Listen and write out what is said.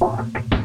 fuck.